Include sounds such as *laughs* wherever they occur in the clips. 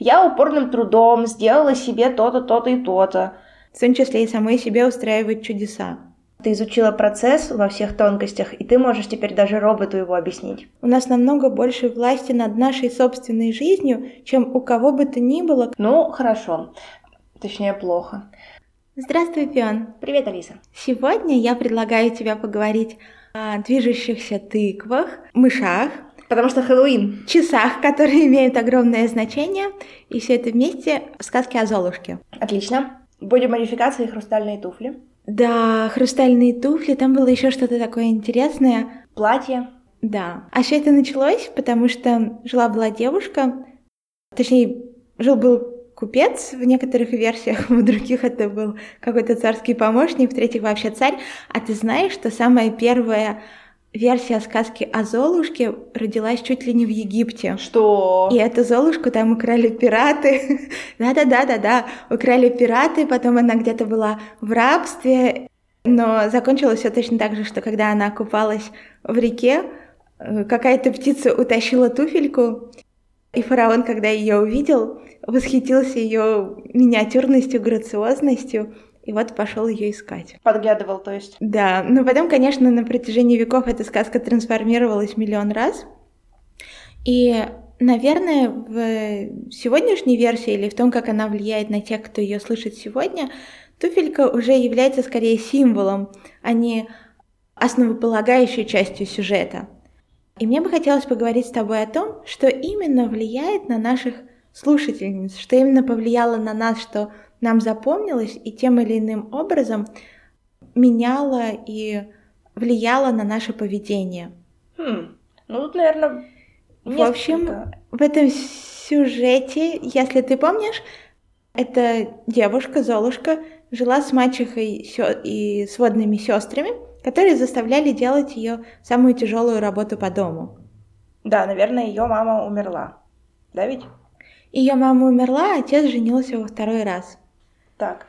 Я упорным трудом сделала себе то-то, то-то и то-то. В том числе и самой себе устраивать чудеса. Ты изучила процесс во всех тонкостях, и ты можешь теперь даже роботу его объяснить. У нас намного больше власти над нашей собственной жизнью, чем у кого бы то ни было. Ну, хорошо. Точнее, плохо. Здравствуй, Пион. Привет, Алиса. Сегодня я предлагаю тебе поговорить о движущихся тыквах, мышах, Потому что Хэллоуин. часах, которые *laughs* имеют огромное значение, и все это вместе в сказке о Золушке. Отлично. Будем модификации хрустальные туфли. Да, хрустальные туфли, там было еще что-то такое интересное. Платье. Да. А все это началось, потому что жила-была девушка, точнее, жил-был купец в некоторых версиях, *laughs* в других это был какой-то царский помощник, в третьих вообще царь. А ты знаешь, что самая первая версия сказки о Золушке родилась чуть ли не в Египте. Что? И эту Золушку там украли пираты. *laughs* Да-да-да-да-да, украли пираты, потом она где-то была в рабстве. Но закончилось все точно так же, что когда она купалась в реке, э, какая-то птица утащила туфельку, и фараон, когда ее увидел, восхитился ее миниатюрностью, грациозностью, и вот пошел ее искать. Подглядывал, то есть. Да, но потом, конечно, на протяжении веков эта сказка трансформировалась миллион раз. И, наверное, в сегодняшней версии или в том, как она влияет на тех, кто ее слышит сегодня, туфелька уже является скорее символом, а не основополагающей частью сюжета. И мне бы хотелось поговорить с тобой о том, что именно влияет на наших слушательниц, что именно повлияло на нас, что нам запомнилось и тем или иным образом меняло и влияло на наше поведение. Хм. Ну, тут, наверное, В общем, в этом сюжете, если ты помнишь, эта девушка, Золушка, жила с мачехой и сводными сестрами, которые заставляли делать ее самую тяжелую работу по дому. Да, наверное, ее мама умерла. Да ведь? Ее мама умерла, а отец женился во второй раз. Так.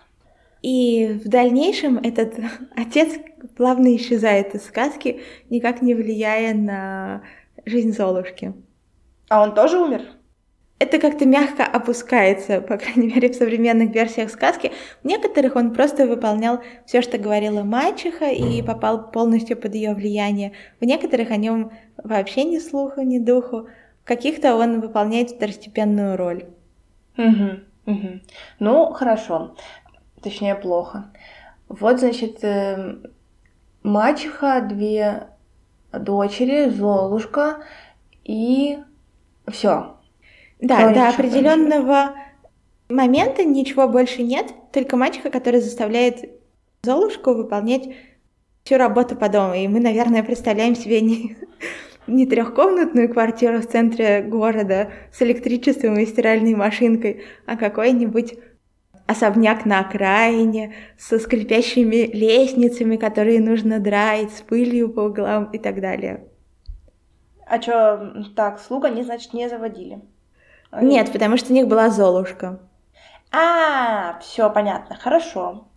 И в дальнейшем этот *laughs* отец плавно исчезает из сказки, никак не влияя на жизнь Золушки. А он тоже умер? Это как-то мягко опускается, по крайней мере, в современных версиях сказки. В некоторых он просто выполнял все, что говорила мачеха, и попал полностью под ее влияние. В некоторых о нем вообще ни слуху, ни духу. В каких-то он выполняет второстепенную роль. Угу, угу. Ну, хорошо. Точнее, плохо. Вот, значит, эм, мачеха, две дочери, Золушка и все. Да, Что до определенного момента ничего больше нет, только мачеха, которая заставляет Золушку выполнять всю работу по дому. И мы, наверное, представляем себе не, не трехкомнатную квартиру в центре города с электричеством и стиральной машинкой, а какой-нибудь особняк на окраине со скрипящими лестницами, которые нужно драить, с пылью по углам и так далее. А чё, так, слуг они, значит, не заводили? Нет, потому что у них была Золушка. А, все понятно, хорошо.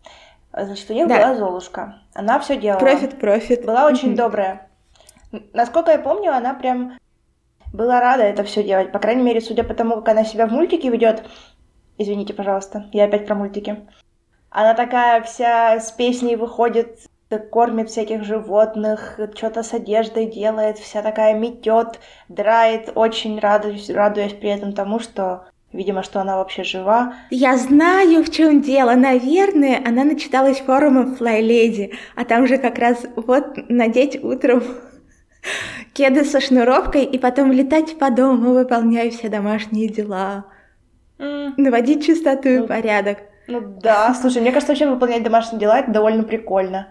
Значит, у них Да. была Золушка. Она все делала. Профит, профит. Была очень добрая. Насколько я помню, она прям была рада это все делать. По крайней мере, судя по тому, как она себя в мультике ведет. Извините, пожалуйста, я опять про мультики. Она такая вся с песней выходит, кормит всяких животных, что-то с одеждой делает, вся такая метет, драет, очень радуюсь, радуясь при этом тому, что, видимо, что она вообще жива. Я знаю, в чем дело. Наверное, она начиталась форумов Fly Lady, а там же как раз вот надеть утром кеды со шнуровкой и потом летать по дому, выполняя все домашние дела, наводить чистоту и Ну, порядок. Ну да, слушай, мне кажется, вообще выполнять домашние дела это довольно прикольно.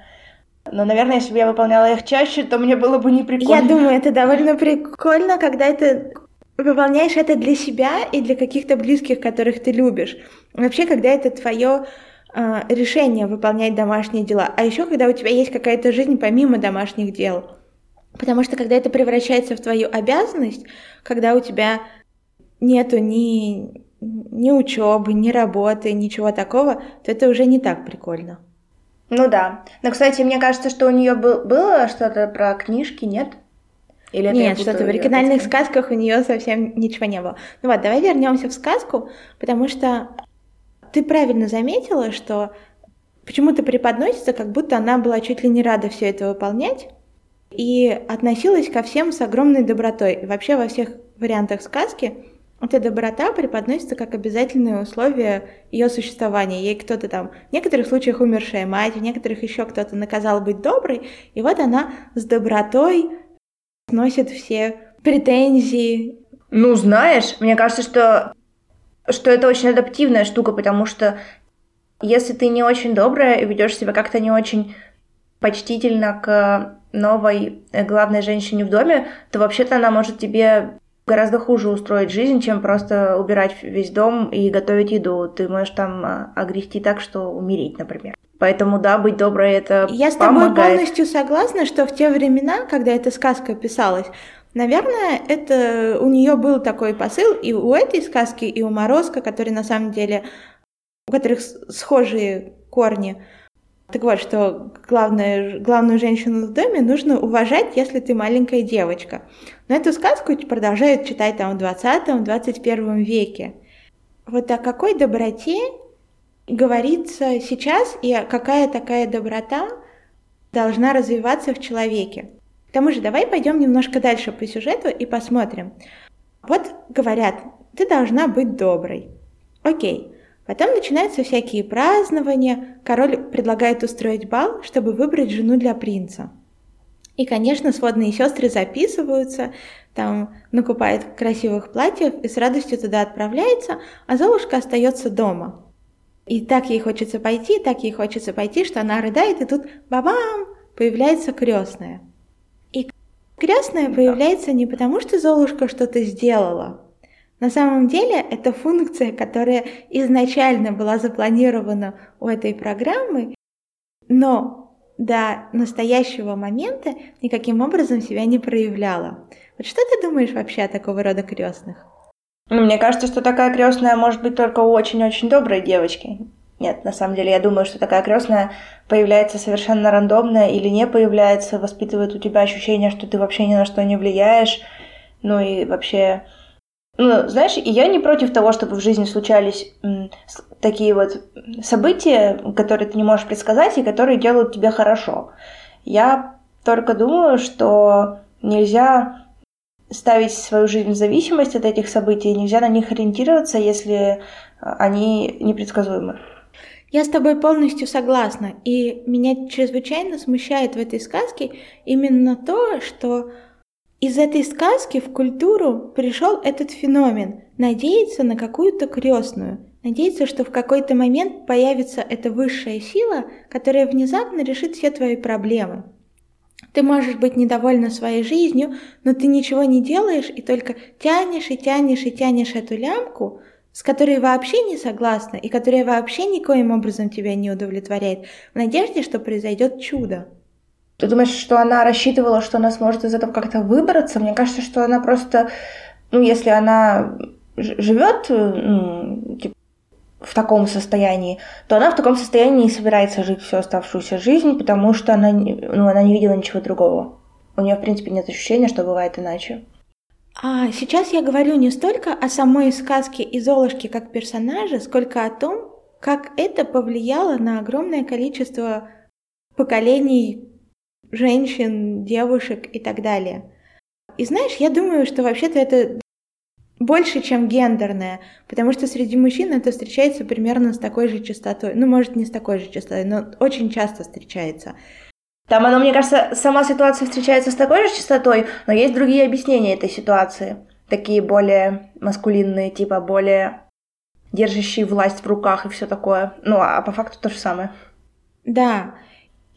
Но, наверное, если бы я выполняла их чаще, то мне было бы не прикольно. Я думаю, это довольно прикольно, когда ты выполняешь это для себя и для каких-то близких, которых ты любишь. Вообще, когда это твое а, решение выполнять домашние дела. А еще, когда у тебя есть какая-то жизнь помимо домашних дел. Потому что когда это превращается в твою обязанность, когда у тебя нету ни, ни учебы, ни работы, ничего такого, то это уже не так прикольно. Ну да. Но, кстати, мне кажется, что у нее было что-то про книжки, нет? Или Нет, что-то в оригинальных сказках у нее совсем ничего не было. Ну вот, давай вернемся в сказку, потому что ты правильно заметила, что почему-то преподносится, как будто она была чуть ли не рада все это выполнять и относилась ко всем с огромной добротой. И вообще во всех вариантах сказки эта доброта преподносится как обязательное условие ее существования. Ей кто-то там, в некоторых случаях умершая мать, в некоторых еще кто-то наказал быть доброй, и вот она с добротой сносит все претензии. Ну, знаешь, мне кажется, что, что это очень адаптивная штука, потому что если ты не очень добрая и ведешь себя как-то не очень почтительно к новой э, главной женщине в доме, то вообще-то она может тебе гораздо хуже устроить жизнь, чем просто убирать весь дом и готовить еду. Ты можешь там а, огрести так, что умереть, например. Поэтому да, быть доброй это Я с тобой помогает. полностью согласна, что в те времена, когда эта сказка писалась, наверное, это у нее был такой посыл и у этой сказки, и у Морозка, которые на самом деле, у которых схожие корни. Так вот, что главное, главную женщину в доме нужно уважать, если ты маленькая девочка. Но эту сказку продолжают читать там в 20-21 веке. Вот о какой доброте говорится сейчас и какая такая доброта должна развиваться в человеке. К тому же давай пойдем немножко дальше по сюжету и посмотрим. Вот говорят, ты должна быть доброй. Окей. Потом начинаются всякие празднования, король предлагает устроить бал, чтобы выбрать жену для принца. И, конечно, сводные сестры записываются, там накупает красивых платьев и с радостью туда отправляется, а Золушка остается дома. И так ей хочется пойти, так ей хочется пойти, что она рыдает, и тут бабам появляется крестная. И крестная появляется не потому, что Золушка что-то сделала. На самом деле это функция, которая изначально была запланирована у этой программы, но до настоящего момента никаким образом себя не проявляла. Вот что ты думаешь вообще о такого рода крестных? Ну, мне кажется, что такая крестная может быть только у очень-очень доброй девочки. Нет, на самом деле, я думаю, что такая крестная появляется совершенно рандомно или не появляется, воспитывает у тебя ощущение, что ты вообще ни на что не влияешь. Ну и вообще... Ну, знаешь, я не против того, чтобы в жизни случались такие вот события, которые ты не можешь предсказать и которые делают тебе хорошо. Я только думаю, что нельзя ставить свою жизнь в зависимость от этих событий, нельзя на них ориентироваться, если а, они непредсказуемы. Я с тобой полностью согласна, и меня чрезвычайно смущает в этой сказке именно то, что из этой сказки в культуру пришел этот феномен – надеяться на какую-то крестную, надеяться, что в какой-то момент появится эта высшая сила, которая внезапно решит все твои проблемы. Ты можешь быть недовольна своей жизнью, но ты ничего не делаешь и только тянешь и тянешь и тянешь эту лямку, с которой вообще не согласна и которая вообще никоим образом тебя не удовлетворяет, в надежде, что произойдет чудо. Ты думаешь, что она рассчитывала, что она сможет из этого как-то выбраться? Мне кажется, что она просто, ну, если она живет, ну, типа, в таком состоянии, то она в таком состоянии не собирается жить всю оставшуюся жизнь, потому что она, ну, она не видела ничего другого. У нее, в принципе, нет ощущения, что бывает иначе. А сейчас я говорю не столько о самой сказке и Золушке как персонаже, сколько о том, как это повлияло на огромное количество поколений женщин, девушек и так далее. И знаешь, я думаю, что вообще-то это больше, чем гендерное, потому что среди мужчин это встречается примерно с такой же частотой. Ну, может, не с такой же частотой, но очень часто встречается. Там оно, мне кажется, сама ситуация встречается с такой же частотой, но есть другие объяснения этой ситуации. Такие более маскулинные, типа более держащие власть в руках и все такое. Ну, а по факту то же самое. Да.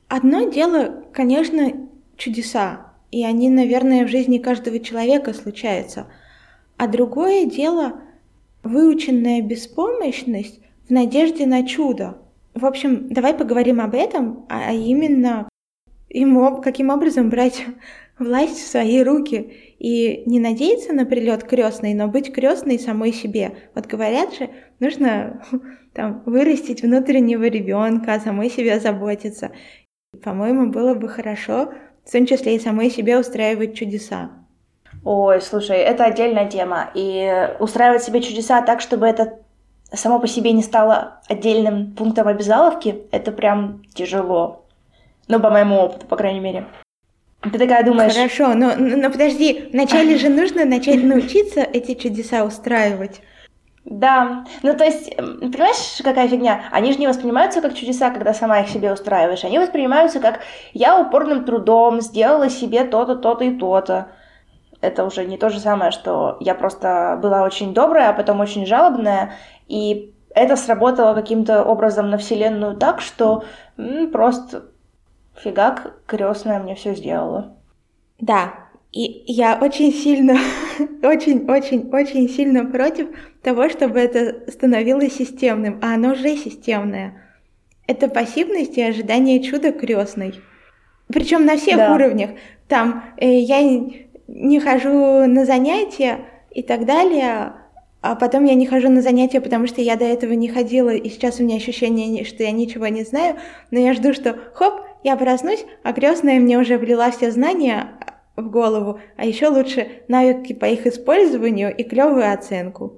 Одно дело, конечно, чудеса. И они, наверное, в жизни каждого человека случаются – а другое дело выученная беспомощность в надежде на чудо. В общем, давай поговорим об этом, а именно каким образом брать *laughs* власть в свои руки и не надеяться на прилет крестной, но быть крестной самой себе. Вот говорят же, нужно *laughs* там вырастить внутреннего ребенка, самой себе заботиться. По-моему, было бы хорошо, в том числе и самой себе устраивать чудеса. Ой, слушай, это отдельная тема. И устраивать себе чудеса так, чтобы это само по себе не стало отдельным пунктом обязаловки, это прям тяжело. Ну, по моему опыту, по крайней мере. Ты такая думаешь... Хорошо, но, но подожди, вначале же нужно начать научиться эти чудеса устраивать. Да, ну то есть, понимаешь, какая фигня? Они же не воспринимаются как чудеса, когда сама их себе устраиваешь. Они воспринимаются как я упорным трудом сделала себе то-то, то-то и то-то. Это уже не то же самое, что я просто была очень добрая, а потом очень жалобная, и это сработало каким-то образом на Вселенную так, что м, просто фигак крестная мне все сделала. Да, и я очень сильно, *laughs* очень-очень-очень сильно против того, чтобы это становилось системным, а оно уже системное. Это пассивность и ожидание чуда крестной. Причем на всех да. уровнях. Там э, я не хожу на занятия и так далее, а потом я не хожу на занятия, потому что я до этого не ходила, и сейчас у меня ощущение, что я ничего не знаю, но я жду, что хоп, я проснусь, а крестная мне уже влила все знания в голову, а еще лучше навыки по их использованию и клевую оценку.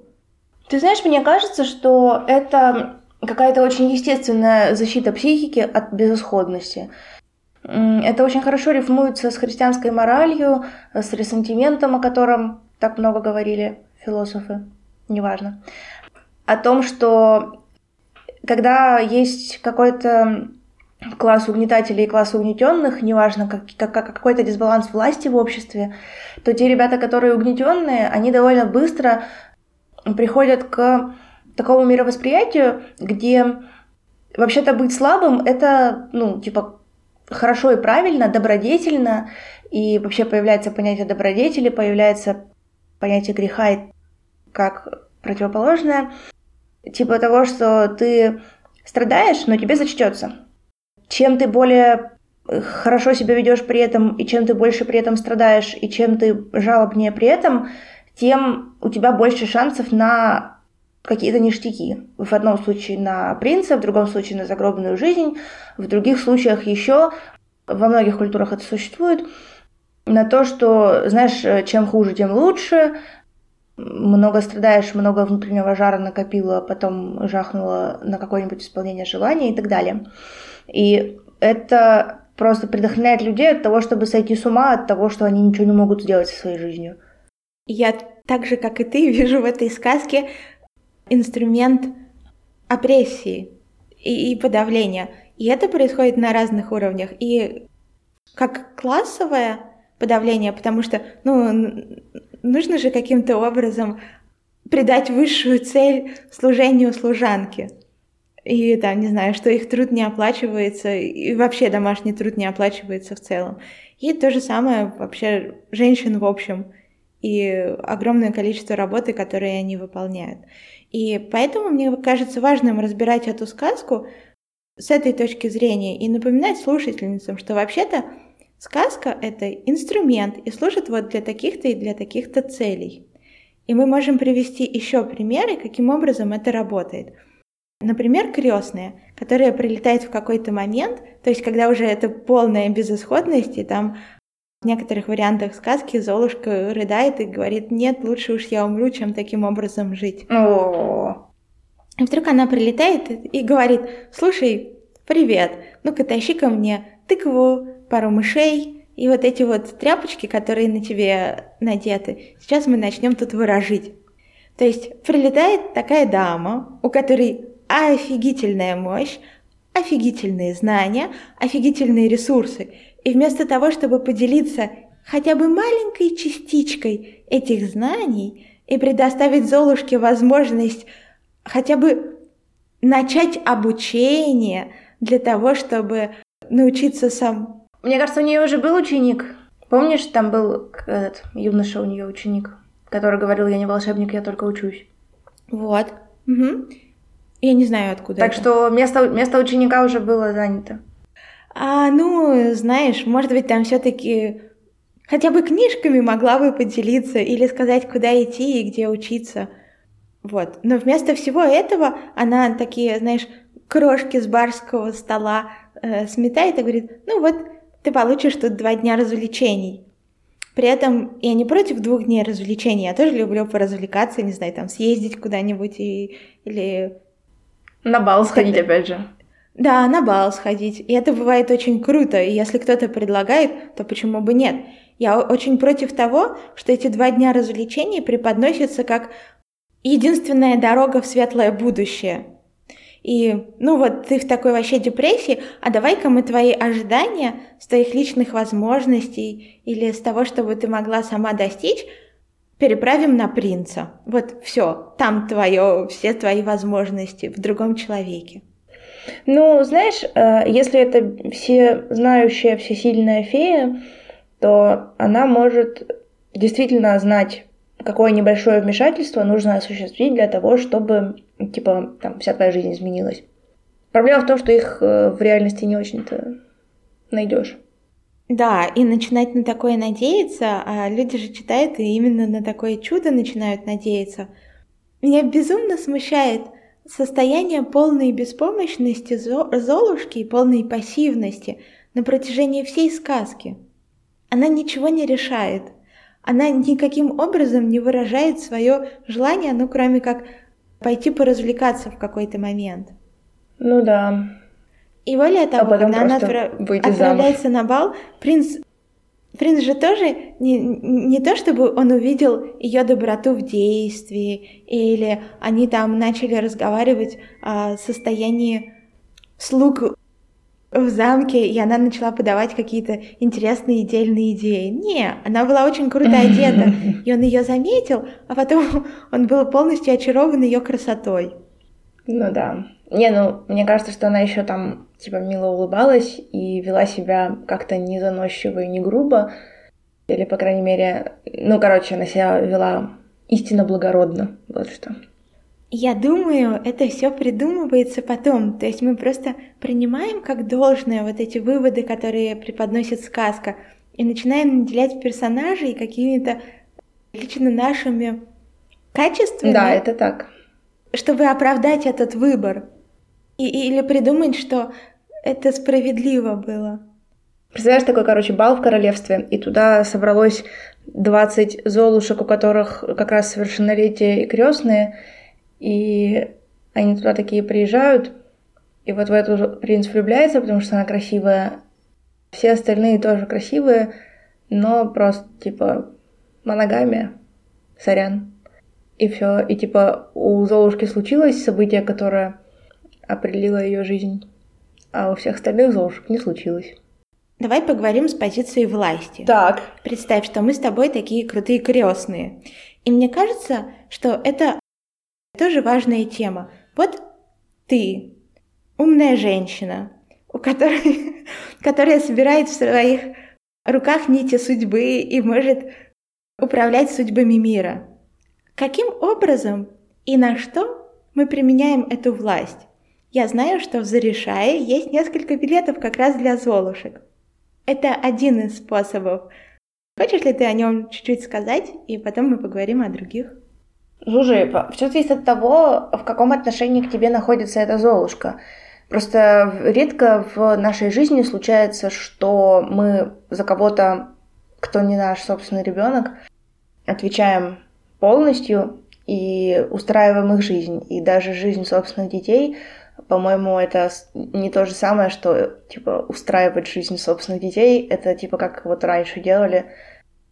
Ты знаешь, мне кажется, что это какая-то очень естественная защита психики от безысходности. Это очень хорошо рифмуется с христианской моралью, с ресентиментом, о котором так много говорили философы, неважно. О том, что когда есть какой-то класс угнетателей и класс угнетенных, неважно, как, как, как какой-то дисбаланс власти в обществе, то те ребята, которые угнетенные, они довольно быстро приходят к такому мировосприятию, где вообще-то быть слабым это, ну, типа, хорошо и правильно, добродетельно, и вообще появляется понятие добродетели, появляется понятие греха как противоположное, типа того, что ты страдаешь, но тебе зачтется. Чем ты более хорошо себя ведешь при этом, и чем ты больше при этом страдаешь, и чем ты жалобнее при этом, тем у тебя больше шансов на какие-то ништяки. В одном случае на принца, в другом случае на загробную жизнь, в других случаях еще, во многих культурах это существует, на то, что, знаешь, чем хуже, тем лучше, много страдаешь, много внутреннего жара накопила, а потом жахнула на какое-нибудь исполнение желания и так далее. И это просто предохраняет людей от того, чтобы сойти с ума, от того, что они ничего не могут сделать со своей жизнью. Я так же, как и ты, *laughs* вижу в этой сказке инструмент опрессии и, и подавления. И это происходит на разных уровнях. И как классовое подавление, потому что, ну, нужно же каким-то образом придать высшую цель служению служанки. И там, не знаю, что их труд не оплачивается, и вообще домашний труд не оплачивается в целом. И то же самое вообще женщин в общем, и огромное количество работы, которые они выполняют. И поэтому мне кажется важным разбирать эту сказку с этой точки зрения и напоминать слушательницам, что вообще-то сказка — это инструмент и служит вот для таких-то и для таких-то целей. И мы можем привести еще примеры, каким образом это работает. Например, крестная, которая прилетает в какой-то момент, то есть когда уже это полная безысходность, и там в некоторых вариантах сказки Золушка рыдает и говорит, нет, лучше уж я умру, чем таким образом жить. И вдруг она прилетает и говорит, слушай, привет, ну-ка тащи ко мне тыкву, пару мышей и вот эти вот тряпочки, которые на тебе надеты. Сейчас мы начнем тут выражить. То есть прилетает такая дама, у которой офигительная мощь, офигительные знания, офигительные ресурсы – и вместо того, чтобы поделиться хотя бы маленькой частичкой этих знаний и предоставить Золушке возможность хотя бы начать обучение для того, чтобы научиться сам. Мне кажется, у нее уже был ученик. Помнишь, там был этот юноша у нее ученик, который говорил, я не волшебник, я только учусь. Вот. Угу. Я не знаю, откуда. Так это. что место, место ученика уже было занято. А, ну, знаешь, может быть, там все-таки хотя бы книжками могла бы поделиться или сказать, куда идти и где учиться. Вот. Но вместо всего этого она такие, знаешь, крошки с барского стола э, сметает и говорит, ну вот, ты получишь тут два дня развлечений. При этом я не против двух дней развлечений, я тоже люблю поразвлекаться, не знаю, там съездить куда-нибудь и, или... На бал сходить, опять же. Да, на бал сходить. И это бывает очень круто. И если кто-то предлагает, то почему бы нет? Я очень против того, что эти два дня развлечений преподносятся как единственная дорога в светлое будущее. И, ну вот, ты в такой вообще депрессии, а давай-ка мы твои ожидания с твоих личных возможностей или с того, чтобы ты могла сама достичь, переправим на принца. Вот все, там твое, все твои возможности в другом человеке. Ну, знаешь, э, если это все знающая, всесильная фея, то она может действительно знать, какое небольшое вмешательство нужно осуществить для того, чтобы, типа, там, вся твоя жизнь изменилась. Проблема в том, что их э, в реальности не очень-то найдешь. Да, и начинать на такое надеяться, а люди же читают и именно на такое чудо начинают надеяться. Меня безумно смущает состояние полной беспомощности Золушки и полной пассивности на протяжении всей сказки. Она ничего не решает. Она никаким образом не выражает свое желание, ну кроме как пойти поразвлекаться в какой-то момент. Ну да. И более того, а когда она отправ... отправляется замуж. на бал, принц Принц же тоже не, не то, чтобы он увидел ее доброту в действии, или они там начали разговаривать о состоянии слуг в замке, и она начала подавать какие-то интересные дельные идеи. Не, она была очень круто одета, *laughs* и он ее заметил, а потом *laughs* он был полностью очарован ее красотой. Ну да. Не, ну, мне кажется, что она еще там, типа, мило улыбалась и вела себя как-то не заносчиво и не грубо. Или, по крайней мере, ну, короче, она себя вела истинно благородно. Вот что. Я думаю, это все придумывается потом. То есть мы просто принимаем как должное вот эти выводы, которые преподносит сказка, и начинаем наделять персонажей какими-то лично нашими качествами. Да, это так. Чтобы оправдать этот выбор. И, или придумать, что это справедливо было. Представляешь, такой, короче, бал в королевстве, и туда собралось 20 золушек, у которых как раз совершеннолетие и крестные, и они туда такие приезжают, и вот в эту принц влюбляется, потому что она красивая. Все остальные тоже красивые, но просто, типа, моногамия. Сорян. И все. И, типа, у Золушки случилось событие, которое определило ее жизнь, а у всех остальных Золушек не случилось. Давай поговорим с позиции власти. Так. Представь, что мы с тобой такие крутые крестные. И мне кажется, что это тоже важная тема. Вот ты, умная женщина, у которой, *laughs* которая собирает в своих руках нити судьбы и может управлять судьбами мира. Каким образом и на что мы применяем эту власть? Я знаю, что в Зарешае есть несколько билетов как раз для золушек. Это один из способов. Хочешь ли ты о нем чуть-чуть сказать, и потом мы поговорим о других? Слушай, все зависит от того, в каком отношении к тебе находится эта Золушка. Просто редко в нашей жизни случается, что мы за кого-то, кто не наш собственный ребенок, отвечаем полностью и устраиваем их жизнь. И даже жизнь собственных детей, по-моему, это не то же самое, что типа устраивать жизнь собственных детей. Это типа как вот раньше делали,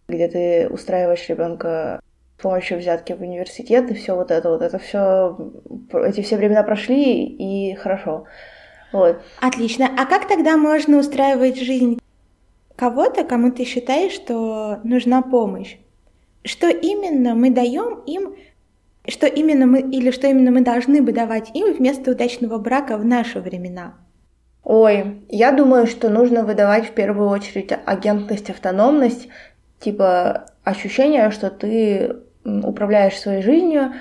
где ты устраиваешь ребенка с помощью взятки в университет и все вот это вот, это все, эти все времена прошли и хорошо. Вот. Отлично. А как тогда можно устраивать жизнь кого-то, кому ты считаешь, что нужна помощь? Что именно мы даем им, что именно мы или что именно мы должны бы давать им вместо удачного брака в наши времена? Ой, я думаю, что нужно выдавать в первую очередь агентность, автономность, типа ощущение, что ты управляешь своей жизнью,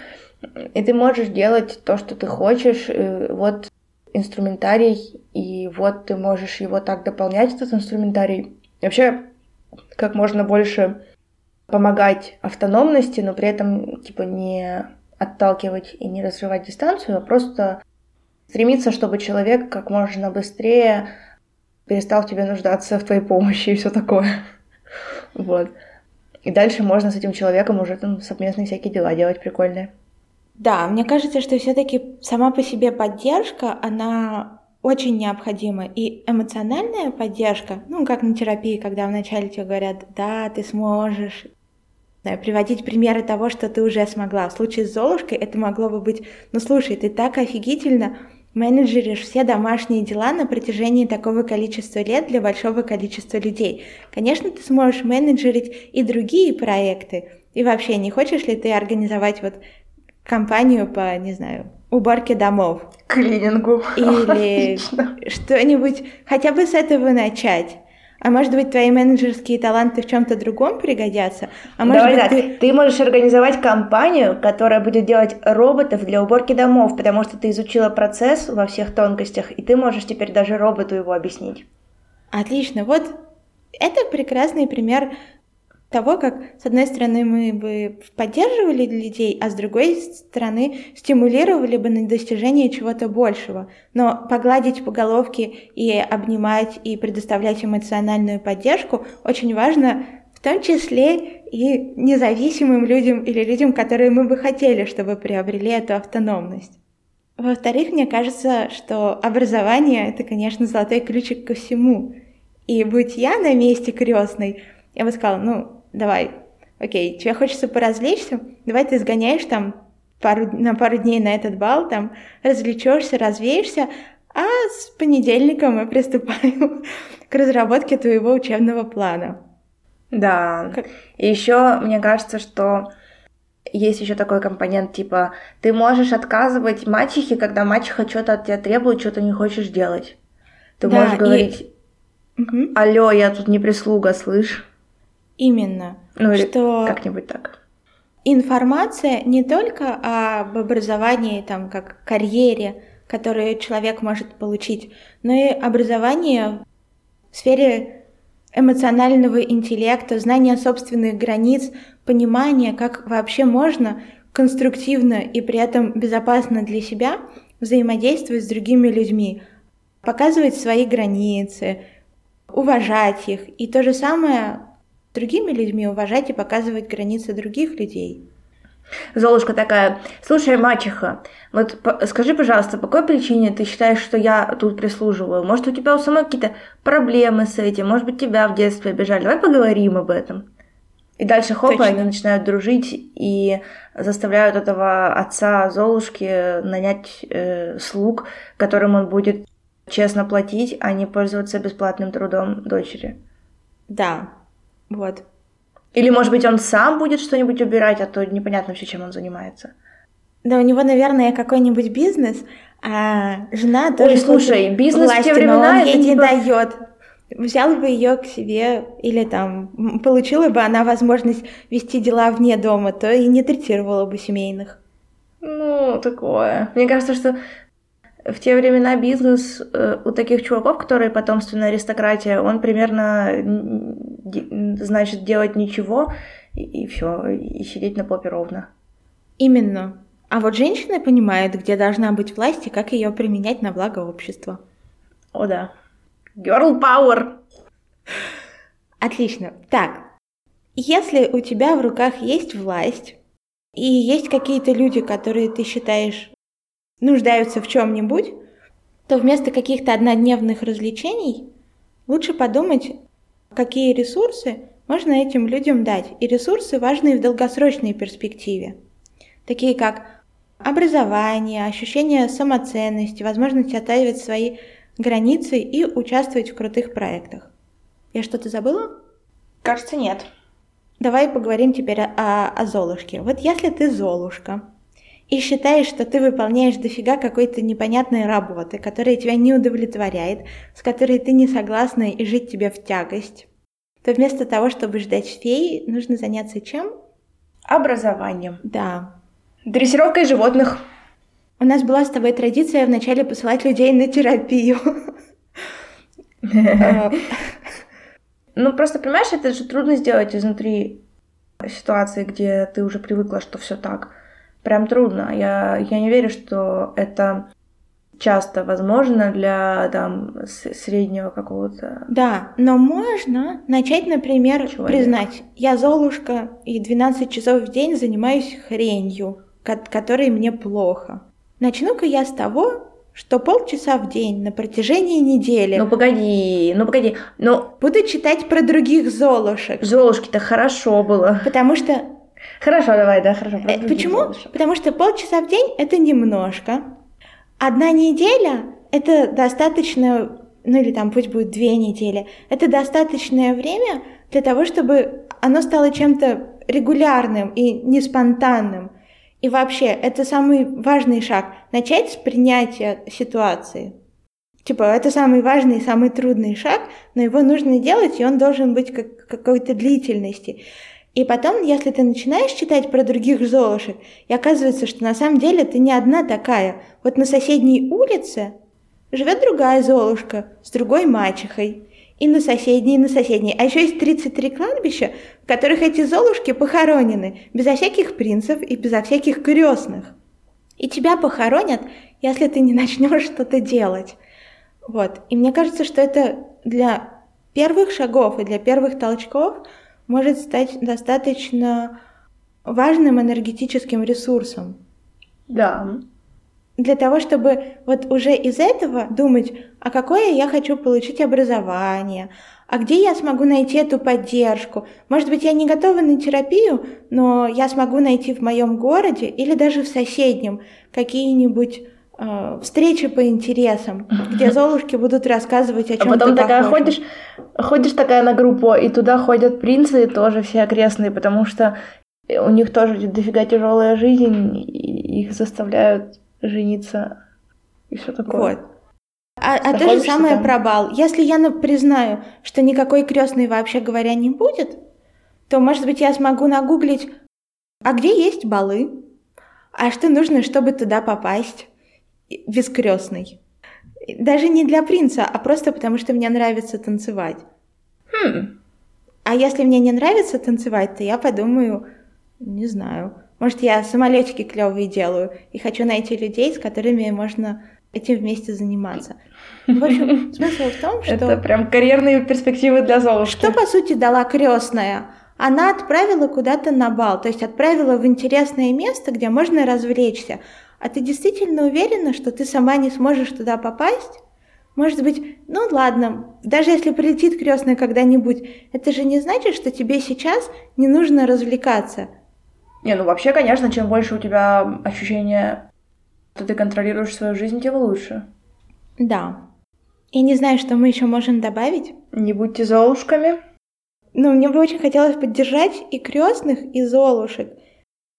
и ты можешь делать то, что ты хочешь. И вот инструментарий, и вот ты можешь его так дополнять, этот инструментарий. Вообще, как можно больше помогать автономности, но при этом типа не отталкивать и не разрывать дистанцию, а просто стремиться, чтобы человек как можно быстрее перестал тебе нуждаться в твоей помощи и все такое. *laughs* Вот. И дальше можно с этим человеком уже там совместные всякие дела делать прикольные. Да, мне кажется, что все-таки сама по себе поддержка, она очень необходима. И эмоциональная поддержка, ну, как на терапии, когда вначале тебе говорят, да, ты сможешь, приводить примеры того, что ты уже смогла. В случае с Золушкой это могло бы быть, ну, слушай, ты так офигительно менеджеришь все домашние дела на протяжении такого количества лет для большого количества людей. Конечно, ты сможешь менеджерить и другие проекты. И вообще, не хочешь ли ты организовать вот компанию по, не знаю, уборке домов? Клинингу. Или *laughs* что-нибудь, хотя бы с этого начать. А может быть, твои менеджерские таланты в чем-то другом пригодятся? А может Давай быть, так, ты... ты можешь организовать компанию, которая будет делать роботов для уборки домов, потому что ты изучила процесс во всех тонкостях, и ты можешь теперь даже роботу его объяснить. Отлично. Вот это прекрасный пример того, как, с одной стороны, мы бы поддерживали людей, а с другой стороны, стимулировали бы на достижение чего-то большего. Но погладить по головке и обнимать, и предоставлять эмоциональную поддержку очень важно в том числе и независимым людям или людям, которые мы бы хотели, чтобы приобрели эту автономность. Во-вторых, мне кажется, что образование — это, конечно, золотой ключик ко всему. И будь я на месте крестной, я бы сказала, ну, давай, окей, тебе хочется поразвлечься, давай ты сгоняешь там пару, на пару дней на этот бал, там развлечешься, развеешься, а с понедельника мы приступаем *laughs* к разработке твоего учебного плана. Да. Как... И еще мне кажется, что есть еще такой компонент, типа, ты можешь отказывать мачехе, когда мачеха что-то от тебя требует, что-то не хочешь делать. Ты да, можешь говорить, и... алло, я тут не прислуга, слышь. Именно. Ну, или что как-нибудь так. Информация не только об образовании, там, как карьере, которую человек может получить, но и образование в сфере эмоционального интеллекта, знания собственных границ, понимания, как вообще можно конструктивно и при этом безопасно для себя взаимодействовать с другими людьми, показывать свои границы, уважать их. И то же самое другими людьми, уважать и показывать границы других людей. Золушка такая, слушай, мачеха, вот скажи, пожалуйста, по какой причине ты считаешь, что я тут прислуживаю? Может, у тебя у самой какие-то проблемы с этим? Может быть, тебя в детстве обижали? Давай поговорим об этом. И дальше хоп, они начинают дружить и заставляют этого отца Золушки нанять э, слуг, которым он будет честно платить, а не пользоваться бесплатным трудом дочери. Да, вот. Или, может быть, он сам будет что-нибудь убирать, а то непонятно вообще, чем он занимается. Да, у него, наверное, какой-нибудь бизнес, а жена тоже... Ой, слушай, бизнес власти, в те времена... Но он ей это не типа... дает. Взял бы ее к себе, или там получила бы она возможность вести дела вне дома, то и не третировала бы семейных. Ну, такое. Мне кажется, что в те времена бизнес э, у таких чуваков, которые потомственная аристократия, он примерно значит делать ничего и, и все, и сидеть на попе ровно. Именно. А вот женщина понимает, где должна быть власть и как ее применять на благо общества. О да. Girl power! Отлично. Так, если у тебя в руках есть власть, и есть какие-то люди, которые ты считаешь нуждаются в чем-нибудь, то вместо каких-то однодневных развлечений лучше подумать, какие ресурсы можно этим людям дать. И ресурсы важны в долгосрочной перспективе, такие как образование, ощущение самоценности, возможность отстаивать свои границы и участвовать в крутых проектах. Я что-то забыла? Кажется, нет. Давай поговорим теперь о, о Золушке. Вот если ты Золушка, и считаешь, что ты выполняешь дофига какой-то непонятной работы, которая тебя не удовлетворяет, с которой ты не согласна и жить тебе в тягость, то вместо того, чтобы ждать феи, нужно заняться чем? Образованием. Да. Дрессировкой животных. У нас была с тобой традиция вначале посылать людей на терапию. *laughs* Ну, просто, понимаешь, это же трудно сделать изнутри ситуации, где ты уже привыкла, что все так прям трудно. Я, я не верю, что это часто возможно для там среднего какого-то. Да, но можно начать, например, Человек. признать, я Золушка и 12 часов в день занимаюсь хренью, которой мне плохо. Начну-ка я с того, что полчаса в день на протяжении недели. Ну погоди, ну погоди, ну... Буду читать про других Золушек. Золушки-то хорошо было. Потому что... Хорошо, давай, да, хорошо. Э, почему? Золушек. Потому что полчаса в день это немножко. Одна неделя это достаточно, ну или там пусть будет две недели, это достаточное время для того, чтобы оно стало чем-то регулярным и не спонтанным. И вообще, это самый важный шаг. Начать с принятия ситуации. Типа, это самый важный, самый трудный шаг, но его нужно делать, и он должен быть как какой-то длительности. И потом, если ты начинаешь читать про других золушек, и оказывается, что на самом деле ты не одна такая. Вот на соседней улице живет другая золушка с другой мачехой и на соседней, и на соседней. А еще есть 33 кладбища, в которых эти золушки похоронены, безо всяких принцев и безо всяких крестных. И тебя похоронят, если ты не начнешь что-то делать. Вот. И мне кажется, что это для первых шагов и для первых толчков может стать достаточно важным энергетическим ресурсом. Да для того, чтобы вот уже из этого думать, а какое я хочу получить образование, а где я смогу найти эту поддержку. Может быть, я не готова на терапию, но я смогу найти в моем городе или даже в соседнем какие-нибудь встречи по интересам, где золушки будут рассказывать о чем-то А потом такая похожем. ходишь, ходишь такая на группу, и туда ходят принцы тоже все окрестные, потому что у них тоже дофига тяжелая жизнь, и их заставляют жениться и все такое. Вот. А, а то же самое там? про бал. Если я ну, признаю, что никакой крестной вообще говоря не будет, то, может быть, я смогу нагуглить, а где есть балы? А что нужно, чтобы туда попасть без крестной? Даже не для принца, а просто потому, что мне нравится танцевать. Хм. А если мне не нравится танцевать, то я подумаю, не знаю, может, я самолетики клевые делаю и хочу найти людей, с которыми можно этим вместе заниматься. В общем, *laughs* смысл в том, что... Это прям карьерные перспективы для Золушки. Что, по сути, дала крестная? Она отправила куда-то на бал, то есть отправила в интересное место, где можно развлечься. А ты действительно уверена, что ты сама не сможешь туда попасть? Может быть, ну ладно, даже если прилетит крестная когда-нибудь, это же не значит, что тебе сейчас не нужно развлекаться. Не, ну вообще, конечно, чем больше у тебя ощущения, что ты контролируешь свою жизнь, тем лучше. Да. Я не знаю, что мы еще можем добавить. Не будьте золушками. Ну, мне бы очень хотелось поддержать и крестных, и золушек.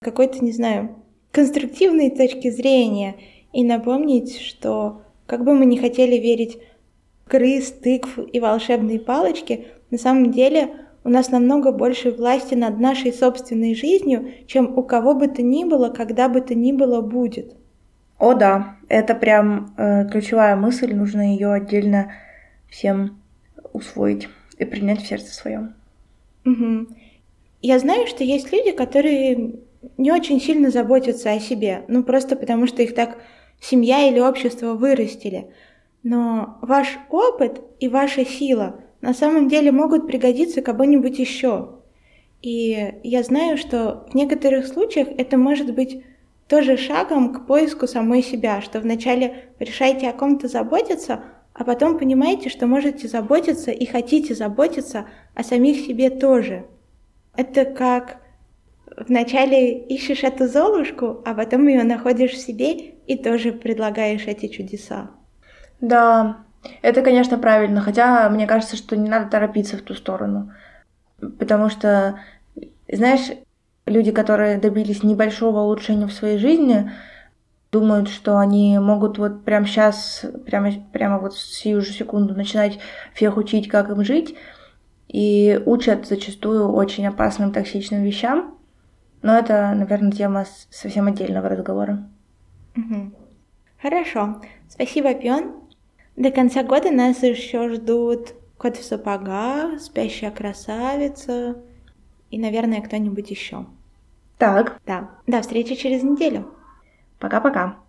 Какой-то, не знаю, конструктивной точки зрения. И напомнить, что как бы мы не хотели верить в крыс, тыкв и волшебные палочки, на самом деле у нас намного больше власти над нашей собственной жизнью, чем у кого бы то ни было, когда бы то ни было будет. О да, это прям э, ключевая мысль, нужно ее отдельно всем усвоить и принять в сердце своем. Угу. Я знаю, что есть люди, которые не очень сильно заботятся о себе, ну просто потому что их так семья или общество вырастили. Но ваш опыт и ваша сила на самом деле могут пригодиться кому-нибудь еще. И я знаю, что в некоторых случаях это может быть тоже шагом к поиску самой себя, что вначале решаете о ком-то заботиться, а потом понимаете, что можете заботиться и хотите заботиться о самих себе тоже. Это как вначале ищешь эту золушку, а потом ее находишь в себе и тоже предлагаешь эти чудеса. Да, это, конечно, правильно, хотя мне кажется, что не надо торопиться в ту сторону. Потому что, знаешь, люди, которые добились небольшого улучшения в своей жизни, думают, что они могут вот прямо сейчас, прямо, прямо вот сию же секунду начинать всех учить, как им жить, и учат зачастую очень опасным, токсичным вещам. Но это, наверное, тема совсем отдельного разговора. Угу. Хорошо. Спасибо, Пион. До конца года нас еще ждут Кот в сапогах, Спящая красавица и, наверное, кто-нибудь еще. Так. Да. До встречи через неделю. Пока-пока.